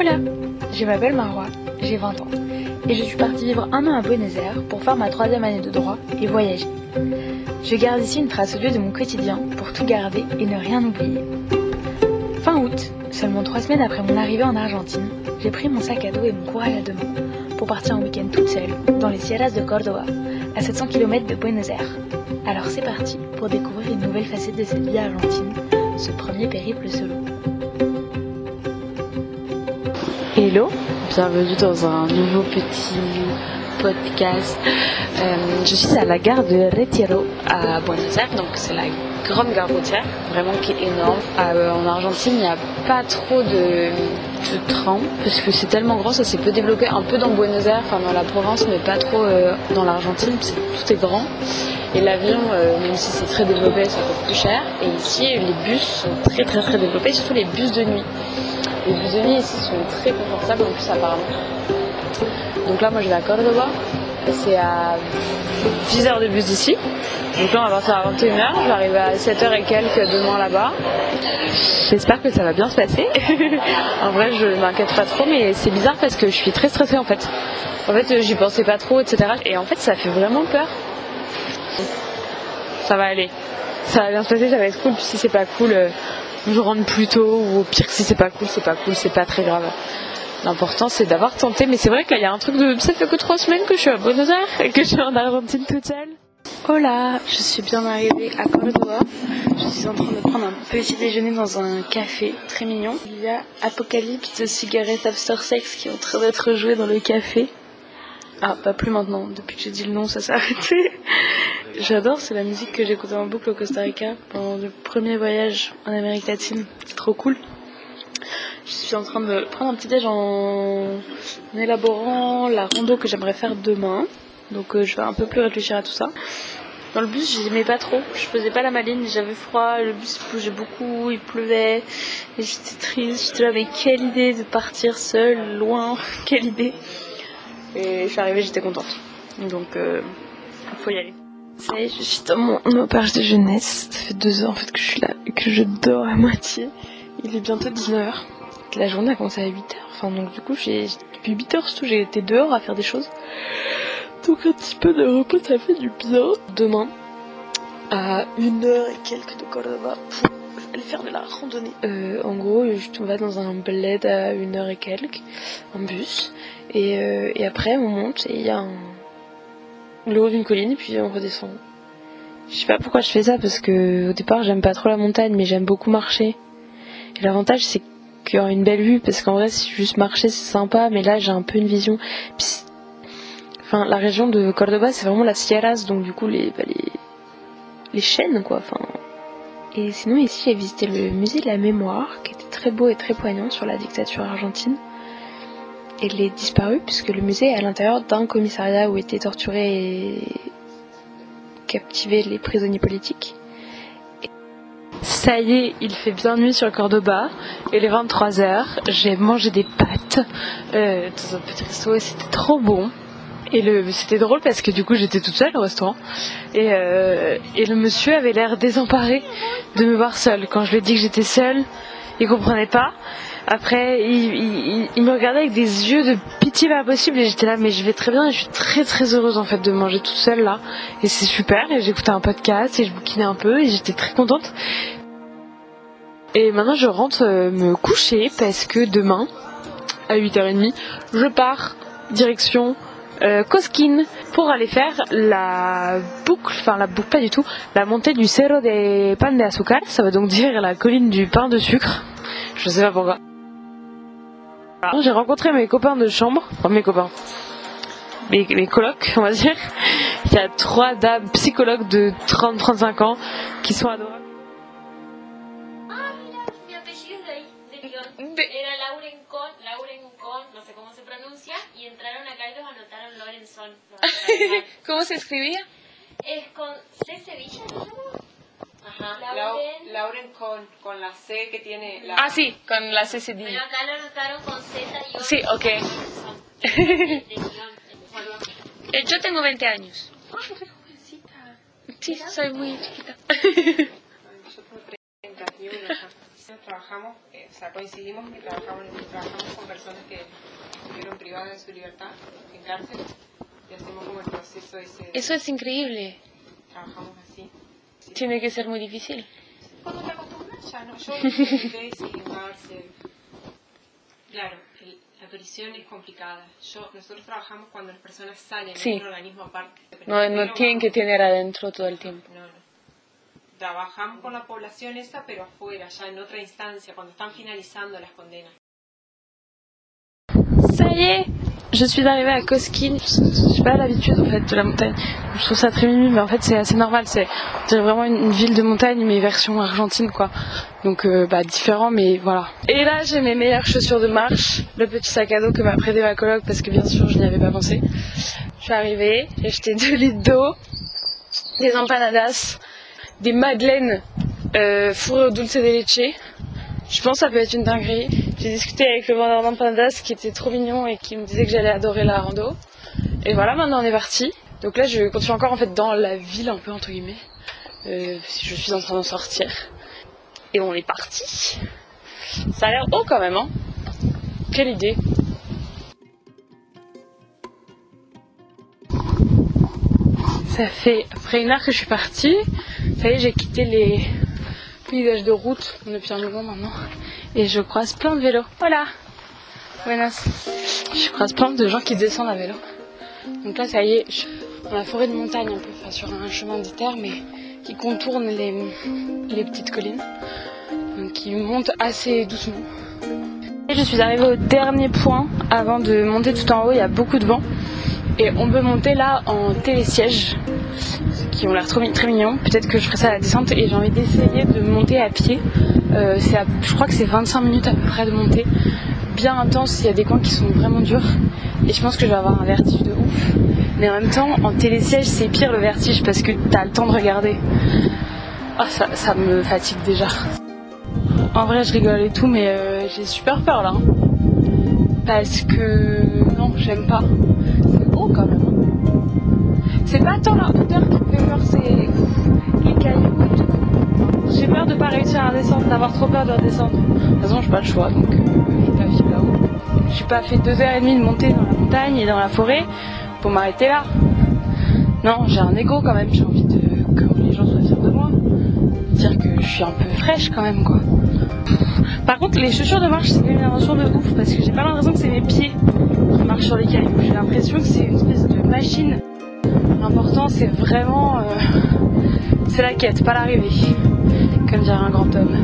Hola, je m'appelle Marois, j'ai 20 ans et je suis partie vivre un an à Buenos Aires pour faire ma troisième année de droit et voyager. Je garde ici une trace audio de mon quotidien pour tout garder et ne rien oublier. Fin août, seulement trois semaines après mon arrivée en Argentine, j'ai pris mon sac à dos et mon courage à deux mains pour partir en week-end toute seule dans les Sierras de Córdoba, à 700 km de Buenos Aires. Alors c'est parti pour découvrir une nouvelle facette de cette vie argentine, ce premier périple solo. Hello, bienvenue dans un nouveau petit podcast. Euh, je suis à la gare de Retiro à Buenos Aires, donc c'est la grande gare routière, vraiment qui est énorme. Euh, en Argentine, il n'y a pas trop de, de trains parce que c'est tellement grand, ça s'est peu développé un peu dans Buenos Aires, enfin dans la province, mais pas trop euh, dans l'Argentine. Tout est grand. Et l'avion, même si c'est très développé, ça coûte plus cher. Et ici, les bus sont très très très développés, surtout les bus de nuit. Les bus ici sont très confortables en plus apparemment. Donc là moi je vais à Cordoba, c'est à 10 heures de bus d'ici. Donc là on va partir à 21h, je à 7h et quelques demain là-bas. J'espère que ça va bien se passer. en vrai je m'inquiète pas trop mais c'est bizarre parce que je suis très stressée en fait. En fait j'y pensais pas trop etc. Et en fait ça fait vraiment peur. Ça va aller. Ça va bien se passer, ça va être cool. Si c'est pas cool, je rentre plus tôt ou au pire si c'est pas cool, c'est pas cool, c'est pas très grave. L'important c'est d'avoir tenté, mais c'est vrai qu'il y a un truc de ça fait que trois semaines que je suis à Buenos Aires et que je suis en Argentine toute seule. Hola, je suis bien arrivée à Cordoba. Je suis en train de prendre un petit déjeuner dans un café très mignon. Il y a Apocalypse de Cigarette After Sex qui est en train d'être joué dans le café. Ah, pas plus maintenant. Depuis que j'ai dit le nom, ça s'est arrêté. J'adore, c'est la musique que j'écoutais en boucle au Costa Rica pendant le premier voyage en Amérique latine. C'est trop cool. Je suis en train de prendre un petit déj en élaborant la rando que j'aimerais faire demain. Donc euh, je vais un peu plus réfléchir à tout ça. Dans le bus, j'aimais pas trop. Je faisais pas la maline, j'avais froid, le bus bougeait beaucoup, il pleuvait. Et j'étais triste, j'étais là, mais quelle idée de partir seule, loin, quelle idée. Et je suis arrivée, j'étais contente. Donc, euh, faut y aller. Je suis dans mon auberge de jeunesse. Ça fait deux heures en fait que je suis là et que je dors à moitié. Il est bientôt 19h. La journée a commencé à 8h. Enfin, donc du coup, j'ai, depuis 8h surtout, j'ai été dehors à faire des choses. Donc un petit peu de repos, ça fait du bien. Demain, à une heure et quelques de Cordoba, pour aller faire de la randonnée. Euh, en gros, on va dans un bled à une heure et quelques, en bus. Et, euh, et après, on monte et il y a un le haut d'une colline puis on redescend. Je sais pas pourquoi je fais ça parce que au départ j'aime pas trop la montagne mais j'aime beaucoup marcher. Et l'avantage c'est qu'il y aura une belle vue parce qu'en vrai si juste marcher c'est sympa mais là j'ai un peu une vision. Enfin la région de Cordoba c'est vraiment la Sierras donc du coup les bah, les, les chaînes quoi. Et sinon ici j'ai visité le musée de la mémoire qui était très beau et très poignant sur la dictature argentine elle est disparue puisque le musée est à l'intérieur d'un commissariat où étaient torturés et captivés les prisonniers politiques. Ça y est, il fait bien nuit sur Cordoba. Et les 23h, j'ai mangé des pâtes euh, dans un petit resto et c'était trop bon. Et c'était drôle parce que du coup j'étais toute seule au restaurant et, euh, et le monsieur avait l'air désemparé de me voir seule. Quand je lui ai dit que j'étais seule, il comprenait pas. Après, il, me regardait avec des yeux de pitié pas possible et j'étais là, mais je vais très bien et je suis très très heureuse en fait de manger toute seule là. Et c'est super. Et j'écoutais un podcast et je bouquinais un peu et j'étais très contente. Et maintenant, je rentre euh, me coucher parce que demain, à 8h30, je pars direction euh, pour aller faire la boucle, enfin la boucle pas du tout, la montée du Cerro de Pan de Azúcar. Ça veut donc dire la colline du pain de sucre. Je sais pas pourquoi. J'ai rencontré mes copains de chambre, enfin mes copains, mes, mes colocs, on va dire. Il y a trois dames psychologues de 30-35 ans qui sont adorables. Ah, cómo se pronuncia, y entraron acá y los anotaron Lorenson. Los anotaron mal. ¿Cómo se escribía? es con C. Ajá. Lauren. Lau- Lauren con, con la C que tiene la... Ah, sí, con la CCD. Pero acá lo anotaron con Z y O. Sí, ok. Bueno, Eh, Yo tengo 20 años. Ay, re jovencita. Sí, soy muy chiquita. Yo tengo 31, ajá. Estoy trabajando trabajamos, eh, o sea, coincidimos que trabajamos, trabajamos con personas que estuvieron privadas de su libertad en cárcel y hacemos como el proceso ese. Eso es increíble. Trabajamos así. Tiene que ser muy difícil. Cuando te acostumbras ya, ¿no? Yo intenté cárcel. Claro, el- la prisión es complicada. Yo, nosotros trabajamos cuando las personas salen, Sí. es un organismo aparte. No, no tienen que tener adentro todo el tiempo. No, no. Trabajamos con la población esa, pero afuera, ya en otra instancia, cuando están finalizando las condenas. Est, je suis arrivée à Cosquín. J'ai pas l'habitude en fait de la montagne. Je trouve ça très mimi, mais en fait c'est assez normal. C'est vraiment une ville de montagne, mais version argentine quoi. Donc euh, bah différent, mais voilà. Et là j'ai mes meilleures chaussures de marche, le petit sac à dos que m'a prêté ma coloc parce que bien sûr je n'y avais pas pensé. Je suis arrivée, j'ai acheté 2 litres d'eau, des empanadas, des madeleines euh, fourrées au dulce de leche. Je pense que ça peut être une dinguerie. J'ai discuté avec le vendeur d'empanadas qui était trop mignon et qui me disait que j'allais adorer la rando. Et voilà, maintenant on est parti. Donc là, je continue encore en fait dans la ville un peu entre guillemets. Euh, je suis en train d'en sortir. Et on est parti. Ça a l'air haut quand même, hein. Quelle idée. Ça fait après une heure que je suis partie. Ça y est, j'ai quitté les paysages de route depuis un moment maintenant. Et je croise plein de vélos. Voilà. Buenas. Je croise plein de gens qui descendent à vélo. Donc là, ça y est, je dans la forêt de montagne un peu, enfin, sur un chemin de mais qui contourne les, les petites collines. Donc qui monte assez doucement. Et je suis arrivée au dernier point avant de monter tout en haut. Il y a beaucoup de vent. Et on peut monter là en télésiège qui ont l'air trop, très mignons. Peut-être que je ferai ça à la descente et j'ai envie d'essayer de monter à pied. Euh, je crois que c'est 25 minutes à peu près de monter. Bien intense, il y a des coins qui sont vraiment durs. Et je pense que je vais avoir un vertige de ouf. Mais en même temps, en télésiège, c'est pire le vertige parce que t'as le temps de regarder. Ah, ça, me fatigue déjà. En vrai, je rigole et tout, mais euh, j'ai super peur là. Parce que non, j'aime pas. C'est haut quand même. hein. C'est pas tant hauteur c'est les cailloux. J'ai peur de pas réussir à descendre, d'avoir trop peur de redescendre. De toute façon, j'ai pas le choix, donc euh, je vivre là-haut. J'ai pas fait deux heures et demie de montée dans la montagne et dans la forêt pour m'arrêter là. Non, j'ai un ego quand même, j'ai envie de que les gens soient fiers de moi. Dire que je suis un peu fraîche quand même, quoi. Par contre, les chaussures de marche, c'est une invention de ouf parce que j'ai pas l'impression que c'est mes pieds qui marchent sur les cailloux. J'ai l'impression que c'est une espèce de machine. L'important, c'est vraiment. euh, c'est la quête, pas l'arrivée. Comme dirait un grand homme.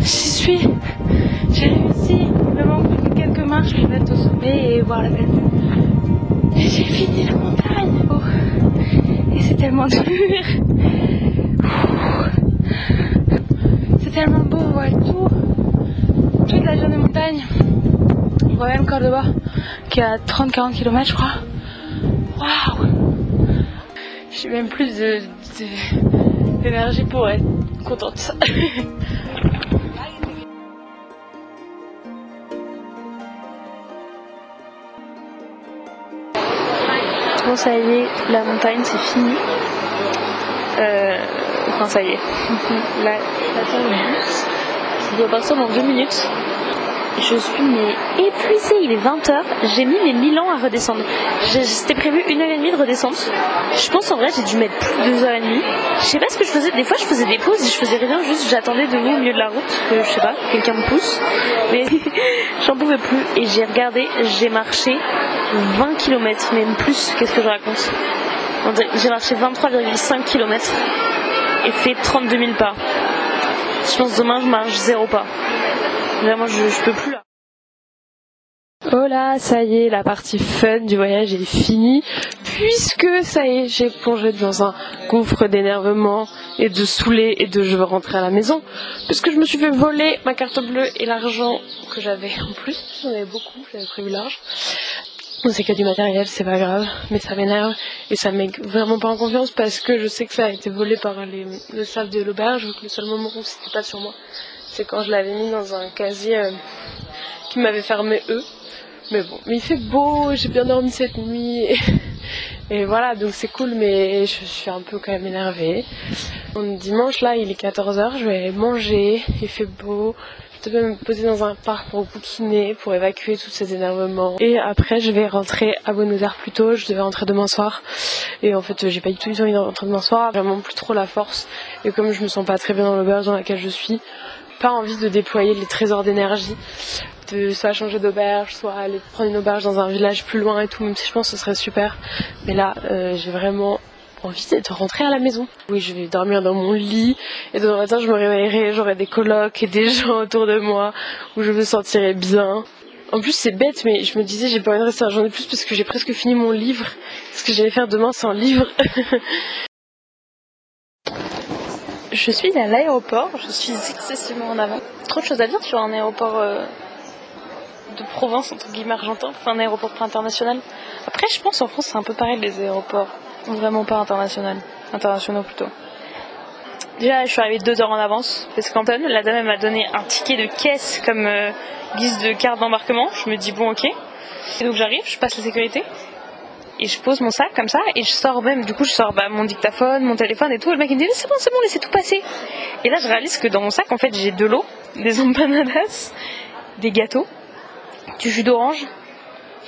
J'y suis J'ai réussi Il me manque quelques marches pour être au sommet et voir la belle j'ai fini la montagne Oh. Et c'est tellement dur C'est tellement beau, on voit tout. Toute la journée montagne. On voit même Cordoba, qui est à 30-40 km, je crois. Waouh J'ai même plus d'énergie pour être contente. Bon, ça y est, la montagne, c'est fini. Euh, enfin, ça y est. Le bus. Il doit partir dans deux minutes. Je suis mais épuisée, il est 20h. J'ai mis mes 1000 ans à redescendre. C'était prévu une heure et demie de redescente. Je pense en vrai j'ai dû mettre plus de deux heures et demie. Je sais pas ce que je faisais. Des fois je faisais des pauses et je faisais rien, juste j'attendais debout au milieu de la route que je sais pas, quelqu'un me pousse. Mais j'en pouvais plus et j'ai regardé, j'ai marché 20 km, même plus. Qu'est-ce que je raconte J'ai marché 23,5 km et fait 32 000 pas. Je pense demain je marche zéro pas. Vraiment, je, peux plus là. Oh là, ça y est, la partie fun du voyage est finie. Puisque ça y est, j'ai plongé dans un gouffre d'énervement et de saoulé et de je veux rentrer à la maison. Puisque je me suis fait voler ma carte bleue et l'argent que j'avais en plus. J'en avais beaucoup, j'avais prévu large. Bon, c'est que du matériel, c'est pas grave, mais ça m'énerve et ça me met vraiment pas en confiance parce que je sais que ça a été volé par les, le staff de l'auberge, le seul moment où c'était pas sur moi, c'est quand je l'avais mis dans un casier euh, qui m'avait fermé eux. Mais bon, mais il fait beau, j'ai bien dormi cette nuit et voilà, donc c'est cool, mais je suis un peu quand même énervée. dimanche, là, il est 14h, je vais manger, il fait beau. Je vais me poser dans un parc pour bouquiner, pour évacuer tous ces énervements. Et après, je vais rentrer à Buenos Aires plus tôt. Je devais rentrer demain soir. Et en fait, j'ai pas du tout envie de rentrer demain soir. Vraiment plus trop la force. Et comme je me sens pas très bien dans l'auberge dans laquelle je suis, pas envie de déployer les trésors d'énergie de soit changer d'auberge, soit aller prendre une auberge dans un village plus loin et tout, même si je pense que ce serait super. Mais là, euh, j'ai vraiment envie de rentrer à la maison. Oui, je vais dormir dans mon lit et demain matin je me réveillerai, j'aurai des colocs et des gens autour de moi où je me sentirai bien. En plus c'est bête mais je me disais j'ai pas envie de rester un jour de plus parce que j'ai presque fini mon livre. Ce que j'allais faire demain c'est un livre. je suis à l'aéroport, je suis excessivement en avant. Trop de choses à dire sur un aéroport euh, de province, entre guillemets argentin, enfin un aéroport international. Après, je pense en France, c'est un peu pareil, les aéroports. Vraiment pas international. Internationaux plutôt. Déjà, je suis arrivée deux heures en avance, parce qu'Anton, la dame, m'a donné un ticket de caisse comme euh, guise de carte d'embarquement. Je me dis, bon, ok. Et donc j'arrive, je passe la sécurité, et je pose mon sac comme ça, et je sors même, du coup, je sors bah, mon dictaphone, mon téléphone et tout. le mec, il me dit, c'est bon, c'est bon, laissez tout passer. Et là, je réalise que dans mon sac, en fait, j'ai de l'eau, des empanadas, des gâteaux, du jus d'orange,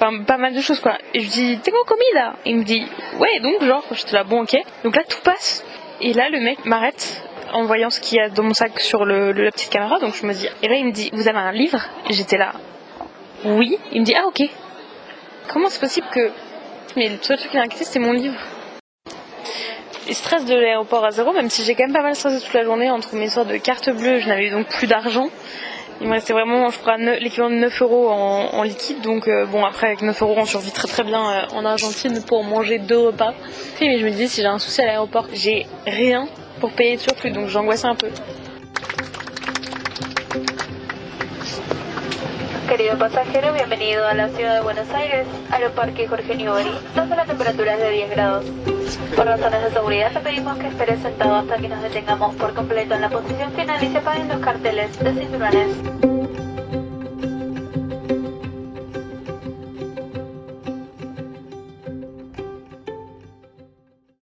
enfin pas mal de choses quoi. Et je dis t'es quoi comida Il me dit ouais donc genre j'étais là bon ok. Donc là tout passe et là le mec m'arrête en voyant ce qu'il y a dans mon sac sur la petite caméra donc je me dis et là il me dit vous avez un livre? Et j'étais là oui il me dit ah ok comment c'est possible que mais le seul truc qui m'a inquiété c'était mon livre et stress de l'aéroport à zéro même si j'ai quand même pas mal stressé toute la journée entre mes sortes de carte bleue je n'avais donc plus d'argent il me restait vraiment, je crois, l'équivalent de 9 euros en, liquide. Donc, euh, bon, après, avec 9 euros, on survit très très bien euh, en Argentine pour manger deux repas. Mais je me disais, si j'ai un souci à l'aéroport, j'ai rien pour payer de surplus. Donc, j'angoissais un peu. Querido pasajero, bienvenido a la ciudad de Buenos Aires, Aeroparque Jorge Newbery, donde la temperatura es de 10 grados. Por razones de seguridad te pedimos que esperes sentado hasta que nos detengamos por completo en la posición final y se apaguen los carteles de cinturones.